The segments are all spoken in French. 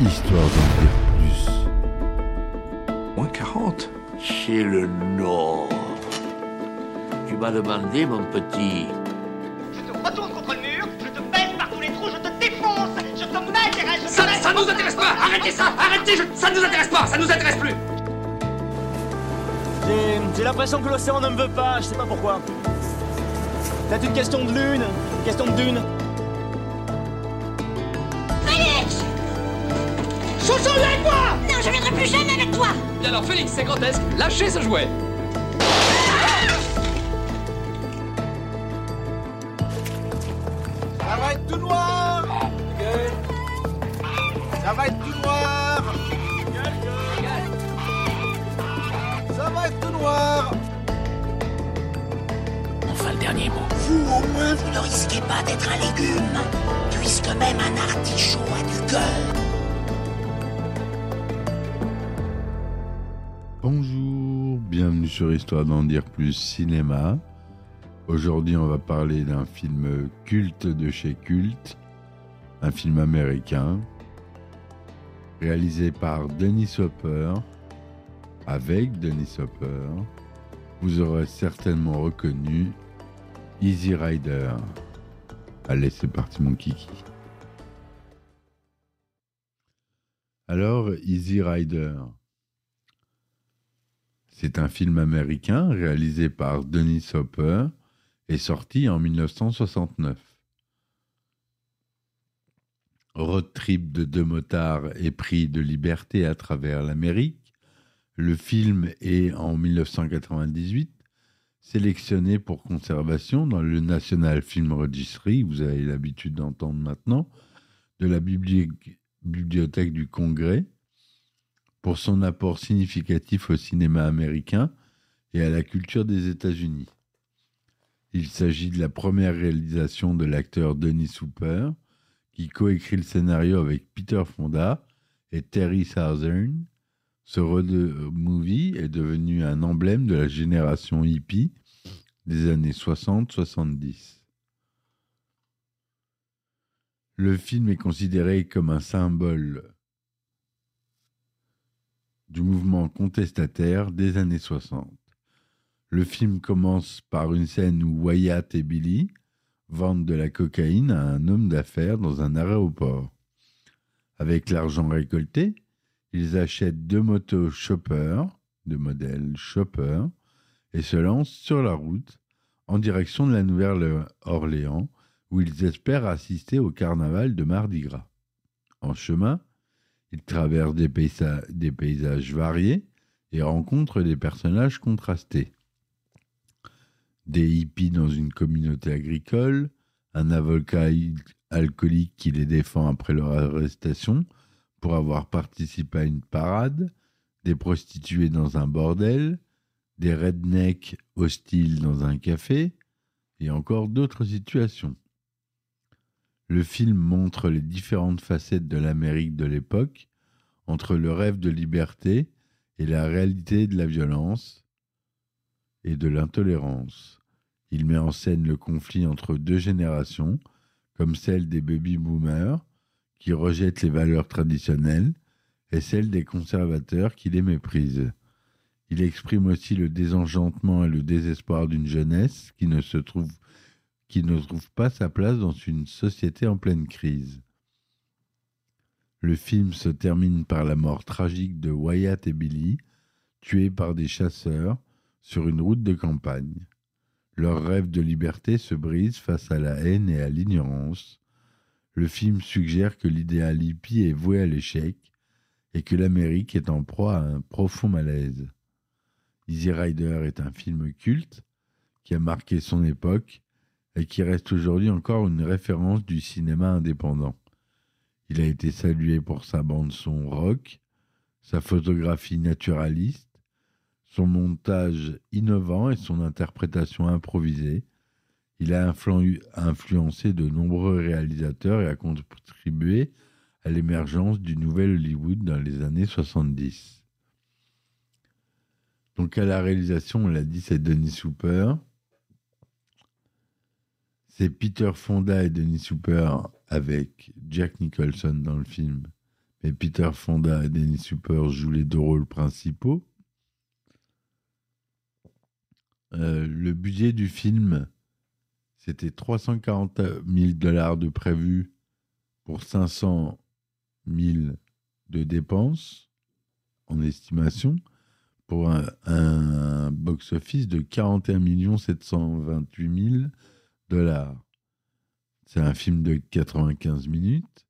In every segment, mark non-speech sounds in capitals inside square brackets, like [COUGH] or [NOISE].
histoire d'en dire plus. Moins 40 C'est le Nord. Tu m'as demandé, mon petit. Je te retourne contre le mur, je te baisse par tous les trous, je te défonce, je te m'intéresse, je te Ça, ça nous intéresse pas Arrêtez ça Arrêtez je- Ça nous intéresse pas Ça nous intéresse plus J'ai j'ai l'impression que l'océan ne me veut pas, je sais pas pourquoi. Peut-être une question de lune, une question de dune. Chouchou, avec moi Non, je viendrai plus jamais avec toi. Et alors Félix, c'est grotesque, lâchez ce jouet. Ça va être tout noir. Gueule Ça va être tout noir. Gueule, gueule Ça va être tout noir. Enfin, le dernier mot. Vous, au moins, vous ne risquez pas d'être un légume, puisque même un artichaut a du cœur. Bonjour, bienvenue sur Histoire d'en dire plus cinéma. Aujourd'hui, on va parler d'un film culte de chez Culte, un film américain, réalisé par Dennis Hopper, avec Dennis Hopper. Vous aurez certainement reconnu Easy Rider. Allez, c'est parti mon kiki. Alors, Easy Rider. C'est un film américain réalisé par Dennis Hopper et sorti en 1969. Road trip de deux motards épris de liberté à travers l'Amérique, le film est en 1998 sélectionné pour conservation dans le National Film Registry, vous avez l'habitude d'entendre maintenant, de la bibli- Bibliothèque du Congrès, pour son apport significatif au cinéma américain et à la culture des États-Unis. Il s'agit de la première réalisation de l'acteur Dennis Hooper, qui coécrit le scénario avec Peter Fonda et Terry Southern. Ce road movie est devenu un emblème de la génération hippie des années 60-70. Le film est considéré comme un symbole du mouvement contestataire des années 60. Le film commence par une scène où Wyatt et Billy vendent de la cocaïne à un homme d'affaires dans un aéroport. Avec l'argent récolté, ils achètent deux motos Chopper, de modèle Chopper, et se lancent sur la route en direction de la Nouvelle-Orléans, où ils espèrent assister au carnaval de Mardi Gras. En chemin, ils traversent des, paysa- des paysages variés et rencontrent des personnages contrastés. Des hippies dans une communauté agricole, un avocat alcoolique qui les défend après leur arrestation pour avoir participé à une parade, des prostituées dans un bordel, des rednecks hostiles dans un café, et encore d'autres situations. Le film montre les différentes facettes de l'Amérique de l'époque, entre le rêve de liberté et la réalité de la violence et de l'intolérance. Il met en scène le conflit entre deux générations, comme celle des baby-boomers, qui rejettent les valeurs traditionnelles, et celle des conservateurs qui les méprisent. Il exprime aussi le désenchantement et le désespoir d'une jeunesse qui ne se trouve qui ne trouve pas sa place dans une société en pleine crise. Le film se termine par la mort tragique de Wyatt et Billy, tués par des chasseurs sur une route de campagne. Leur rêve de liberté se brise face à la haine et à l'ignorance. Le film suggère que l'idéal hippie est voué à l'échec et que l'Amérique est en proie à un profond malaise. Easy Rider est un film culte qui a marqué son époque et qui reste aujourd'hui encore une référence du cinéma indépendant. Il a été salué pour sa bande-son rock, sa photographie naturaliste, son montage innovant et son interprétation improvisée. Il a influ- influencé de nombreux réalisateurs et a contribué à l'émergence du nouvel Hollywood dans les années 70. Donc à la réalisation, on l'a dit, c'est Denis Hooper. C'est Peter Fonda et Denis Hooper avec Jack Nicholson dans le film, mais Peter Fonda et Dennis Super jouent les deux rôles principaux. Euh, le budget du film, c'était 340 000 dollars de prévu pour 500 000 de dépenses en estimation pour un, un box-office de 41 728 000 C'est un film de 95 minutes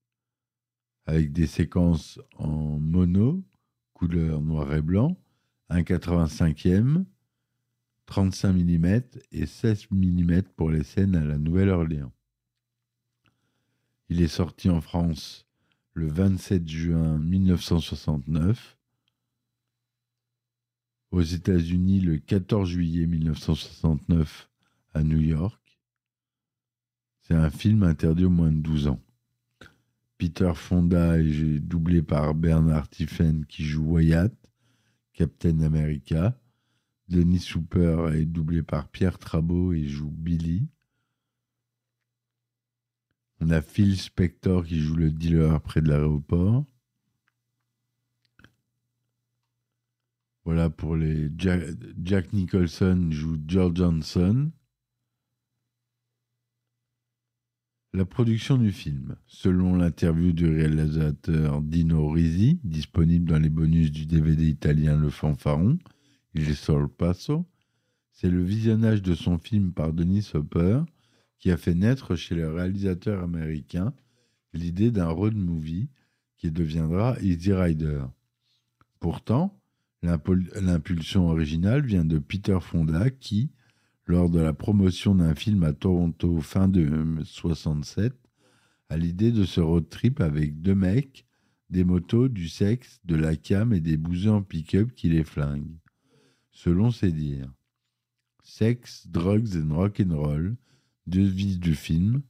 avec des séquences en mono, couleur noir et blanc, un 85e, 35 mm et 16 mm pour les scènes à la Nouvelle-Orléans. Il est sorti en France le 27 juin 1969, aux États-Unis le 14 juillet 1969 à New York. C'est un film interdit aux moins de 12 ans. Peter Fonda est doublé par Bernard Tiffen qui joue Wyatt, Captain America. Denis Super est doublé par Pierre Trabot et joue Billy. On a Phil Spector qui joue le dealer près de l'aéroport. Voilà pour les Jack, Jack Nicholson joue George Johnson. La production du film, selon l'interview du réalisateur Dino Risi, disponible dans les bonus du DVD italien Le Fanfaron, Il le passo, c'est le visionnage de son film par Denis Hopper qui a fait naître chez le réalisateur américain l'idée d'un road movie qui deviendra Easy Rider. Pourtant, l'impulsion originale vient de Peter Fonda qui, lors de la promotion d'un film à Toronto fin de 67, a l'idée de ce road trip avec deux mecs, des motos, du sexe, de la cam et des bouseux en pick-up qui les flinguent. Selon ses dires. Sex, drugs and rock'n'roll, devise du film,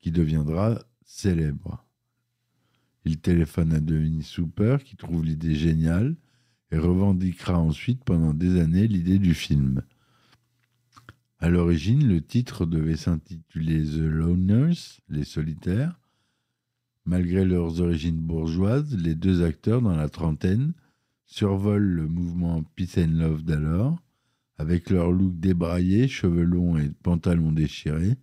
qui deviendra célèbre. Il téléphone à Denis Super, qui trouve l'idée géniale, et revendiquera ensuite pendant des années l'idée du film. À l'origine, le titre devait s'intituler The Loners, les solitaires. Malgré leurs origines bourgeoises, les deux acteurs, dans la trentaine, survolent le mouvement Peace and Love d'alors. Avec leur look débraillé, cheveux longs et pantalons déchirés,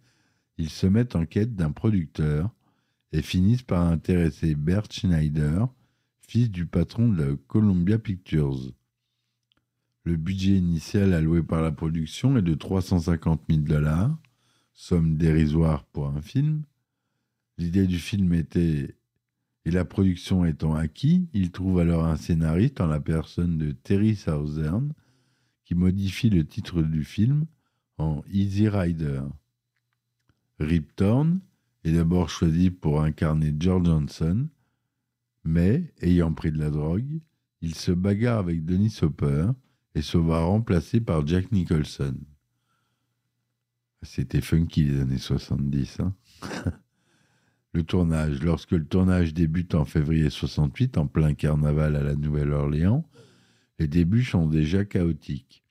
ils se mettent en quête d'un producteur et finissent par intéresser Bert Schneider, fils du patron de Columbia Pictures. Le budget initial alloué par la production est de 350 000 dollars, somme dérisoire pour un film. L'idée du film était, et la production étant acquis, il trouve alors un scénariste en la personne de Terry Southern, qui modifie le titre du film en Easy Rider. Rip Torn est d'abord choisi pour incarner George Johnson, mais, ayant pris de la drogue, il se bagarre avec Denis Hopper et se voit remplacé par Jack Nicholson. C'était funky les années 70. Hein [LAUGHS] le tournage. Lorsque le tournage débute en février 68, en plein carnaval à la Nouvelle-Orléans, les débuts sont déjà chaotiques.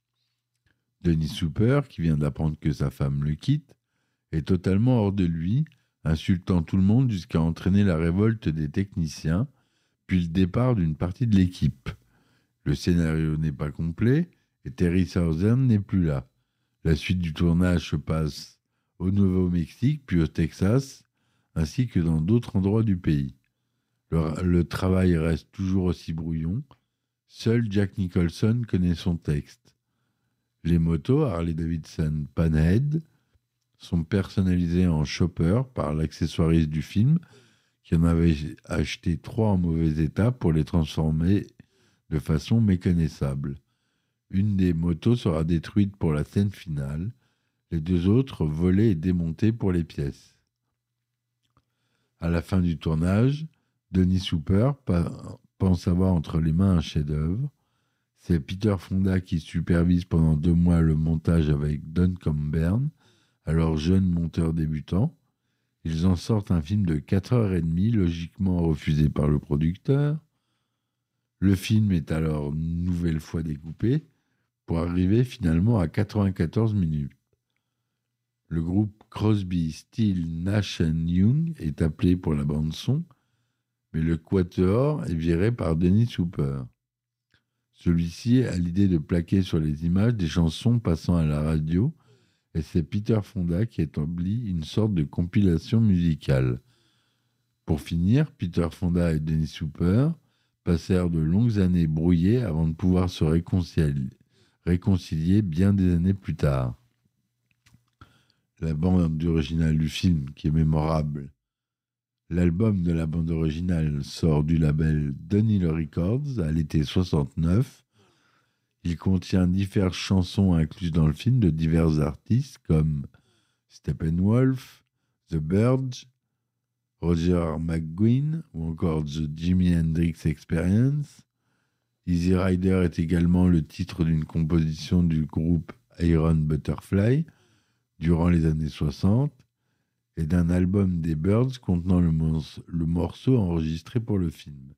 Denis Super, qui vient d'apprendre que sa femme le quitte, est totalement hors de lui, insultant tout le monde jusqu'à entraîner la révolte des techniciens, puis le départ d'une partie de l'équipe. Le scénario n'est pas complet et Terry Southern n'est plus là. La suite du tournage se passe au Nouveau-Mexique, puis au Texas, ainsi que dans d'autres endroits du pays. Le, le, travail reste toujours aussi brouillon. Seul Jack Nicholson connaît son texte. Les motos Harley Davidson Panhead sont personnalisées en chopper par l'accessoiriste du film, qui en avait acheté trois en mauvais état pour les transformer de façon méconnaissable. Une des motos sera détruite pour la scène finale, les deux autres volées et démontées pour les pièces. À la fin du tournage, Denis Super pense avoir entre les mains un chef-d'œuvre. C'est Peter Fonda qui supervise pendant deux mois le montage avec Don Combern, alors jeune monteur débutant. Ils en sortent un film de 4h30, logiquement refusé par le producteur. Le film est alors une nouvelle fois découpé pour arriver finalement à 94 minutes. Le groupe Crosby, Steele, Nash Young est appelé pour la bande son. mais le quatuor est viré par Dennis Hooper. Celui-ci a l'idée de plaquer sur les images des chansons passant à la radio, et c'est Peter Fonda qui établit une sorte de compilation musicale. Pour finir, Peter Fonda et Dennis Hooper passèrent de longues années brouillées avant de pouvoir se réconcilier, bien des années plus tard. La bande originale du film, qui est mémorable, L'album de la bande originale sort du label Dunhill Records à l'été 69. Il contient diverses chansons incluses dans le film de divers artistes comme Steppenwolf, The Birds, Roger McGuinn ou encore The Jimi Hendrix Experience. Easy Rider est également le titre d'une composition du groupe Iron Butterfly durant les années 60 et d'un album des Birds contenant le, morceau enregistré pour le film.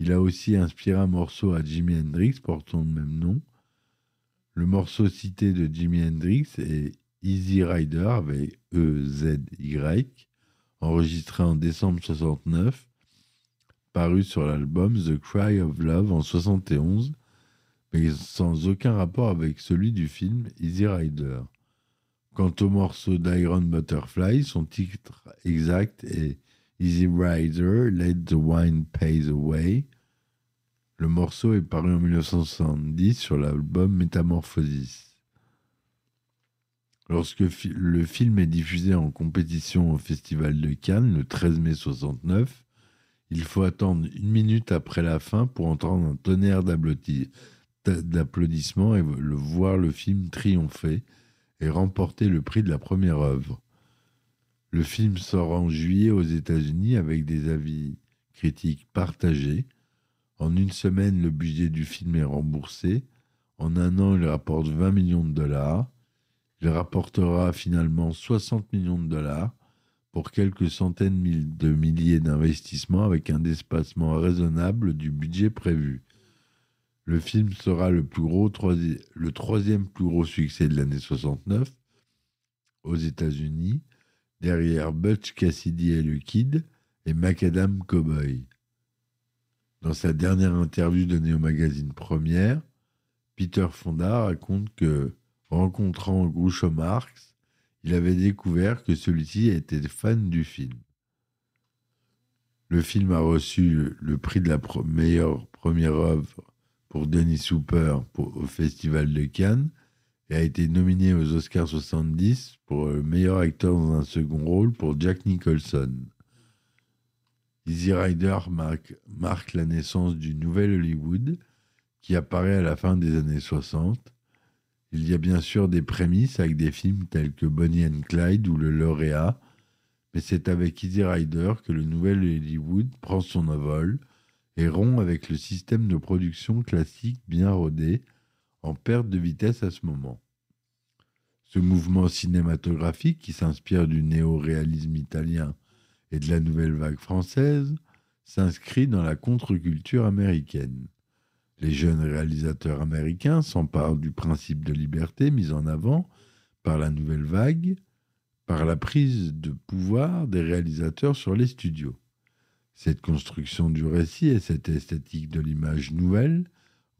Il a aussi inspiré un morceau à Jimi Hendrix portant le même nom. Le morceau cité de Jimi Hendrix est Easy Rider avec E-Z-Y, enregistré en décembre 69, paru sur l'album The Cry of Love en 71, mais sans aucun rapport avec celui du film Easy Rider. Quant au morceau d'Iron Butterfly, son titre exact est Easy Rider, Let the Wine Pays Away. Le morceau est paru en 1970 sur l'album Metamorphosis. Lorsque le film est diffusé en compétition au Festival de Cannes le 13 mai 69, il faut attendre une minute après la fin pour entendre un tonnerre d'applaudissements et le voir le film triompher et remporté le prix de la première œuvre. Le film sort en juillet aux États-Unis avec des avis critiques partagés. En une semaine, le budget du film est remboursé. En un an, il rapporte 20 millions de dollars. Il rapportera finalement 60 millions de dollars pour quelques centaines de milliers d'investissements avec un espacement raisonnable du budget prévu. Le film sera le troisième plus gros succès de l'année 69 aux États-Unis, derrière Butch Cassidy et le Kid et Macadam Cowboy. Dans sa dernière interview donnée au magazine Première, Peter Fonda raconte que, rencontrant Groucho Marx, il avait découvert que celui-ci était fan du film. Le film a reçu le prix de la meilleure première œuvre pour Dennis Hooper au Festival de Cannes et a été nominé aux Oscars 70 pour le meilleur acteur dans un second rôle pour Jack Nicholson. Easy Rider marque, marque la naissance du nouvel Hollywood qui apparaît à la fin des années 60. Il y a bien sûr des prémices avec des films tels que Bonnie and Clyde ou Le Lauréat, mais c'est avec Easy Rider que le nouvel Hollywood prend son envol et rompt avec le système de production classique bien rodé, en perte de vitesse à ce moment. Ce mouvement cinématographique, qui s'inspire du néo-réalisme italien et de la nouvelle vague française, s'inscrit dans la contre-culture américaine. Les jeunes réalisateurs américains s'emparent du principe de liberté mis en avant par la nouvelle vague, par la prise de pouvoir des réalisateurs sur les studios. Cette construction du récit et cette esthétique de l'image nouvelle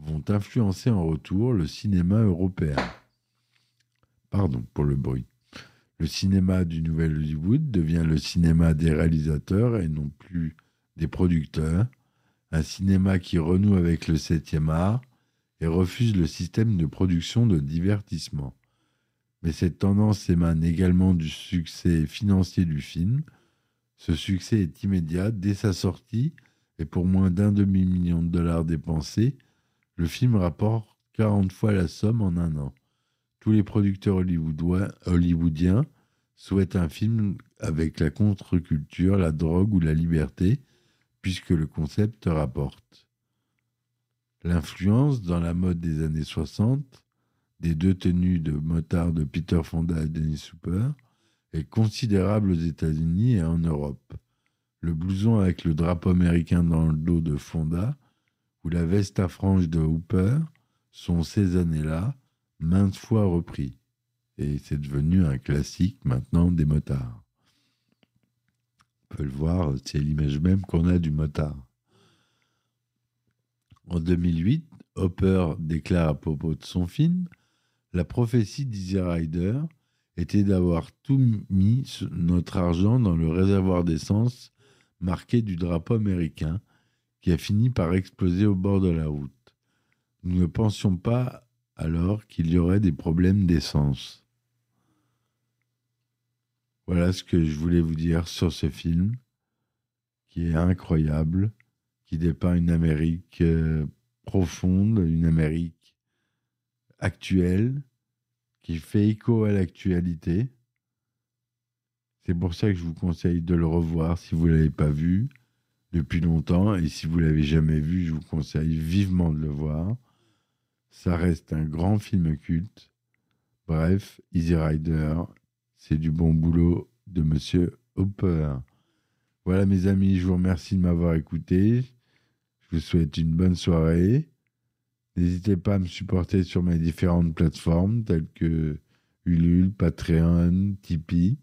vont influencer en retour le cinéma européen. Pardon pour le bruit. Le cinéma du Nouvel Hollywood devient le cinéma des réalisateurs et non plus des producteurs, un cinéma qui renoue avec le septième art et refuse le système de production de divertissement. Mais cette tendance émane également du succès financier du film, ce succès est immédiat dès sa sortie et pour moins d'un demi-million de dollars dépensés, le film rapporte 40 fois la somme en un an. Tous les producteurs hollywoodiens souhaitent un film avec la contre-culture, la drogue ou la liberté, puisque le concept rapporte. L'influence dans la mode des années 60 des deux tenues de motard de Peter Fonda et Dennis Hooper est considérable aux États-Unis et en Europe. Le blouson avec le drapeau américain dans le dos de Fonda ou la veste à franges de Hooper sont ces années-là maintes fois repris. Et c'est devenu un classique maintenant des motards. Peut le voir, c'est l'image même qu'on a du motard. En 2008, Hopper déclare à propos de son film La prophétie d'Easy Rider était d'avoir tout mis notre argent dans le réservoir d'essence marqué du drapeau américain qui a fini par exploser au bord de la route. Nous ne pensions pas alors qu'il y aurait des problèmes d'essence. Voilà ce que je voulais vous dire sur ce film, qui est incroyable, qui dépeint une Amérique euh, profonde, une Amérique actuelle, qui fait écho à l'actualité. C'est pour ça que je vous conseille de le revoir si vous ne l'avez pas vu depuis longtemps. Et si vous l'avez jamais vu, je vous conseille vivement de le voir. Ça reste un grand film culte. Bref, Easy Rider, c'est du bon boulot de Monsieur Hopper. Voilà mes amis, je vous remercie de m'avoir écouté. Je vous souhaite une bonne soirée. N'hésitez pas à me supporter sur mes différentes plateformes telles que Ulule, Patreon, Tipeee.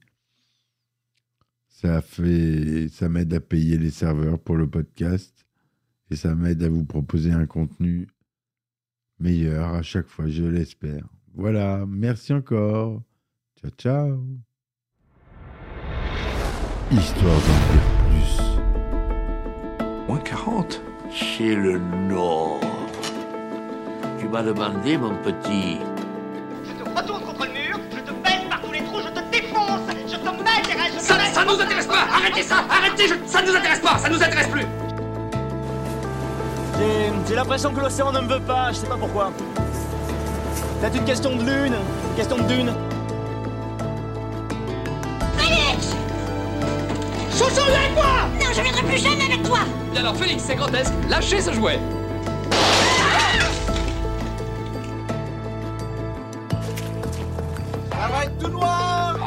Ça fait, ça m'aide à payer les serveurs pour le podcast et ça m'aide à vous proposer un contenu meilleur à chaque fois, je l'espère. Voilà, merci encore. Ciao, ciao. Histoire d'en dire plus. Moins 40 C'est le Nord. Tu m'as demandé, mon petit. Je te retourne contre le mur, je te baisse par tous les trous, je te défonce, je te mets derrière, je te Ça, ça nous intéresse pas Arrêtez ça Arrêtez je- Ça nous intéresse pas Ça nous intéresse plus J'ai- J'ai l'impression que l'océan ne me veut pas, je sais pas pourquoi. Peut-être une question de lune, une question de dune. Plus jamais avec toi Bien alors Félix, c'est grotesque, lâchez ce jouet Ça va être tout noir.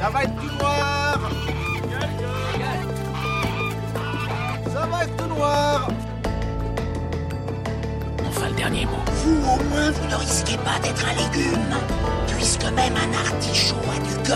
Ça va être tout noir. Ça va être tout noir Enfin, le dernier mot. Vous, au moins, vous ne risquez pas d'être un légume, puisque même un artichaut a du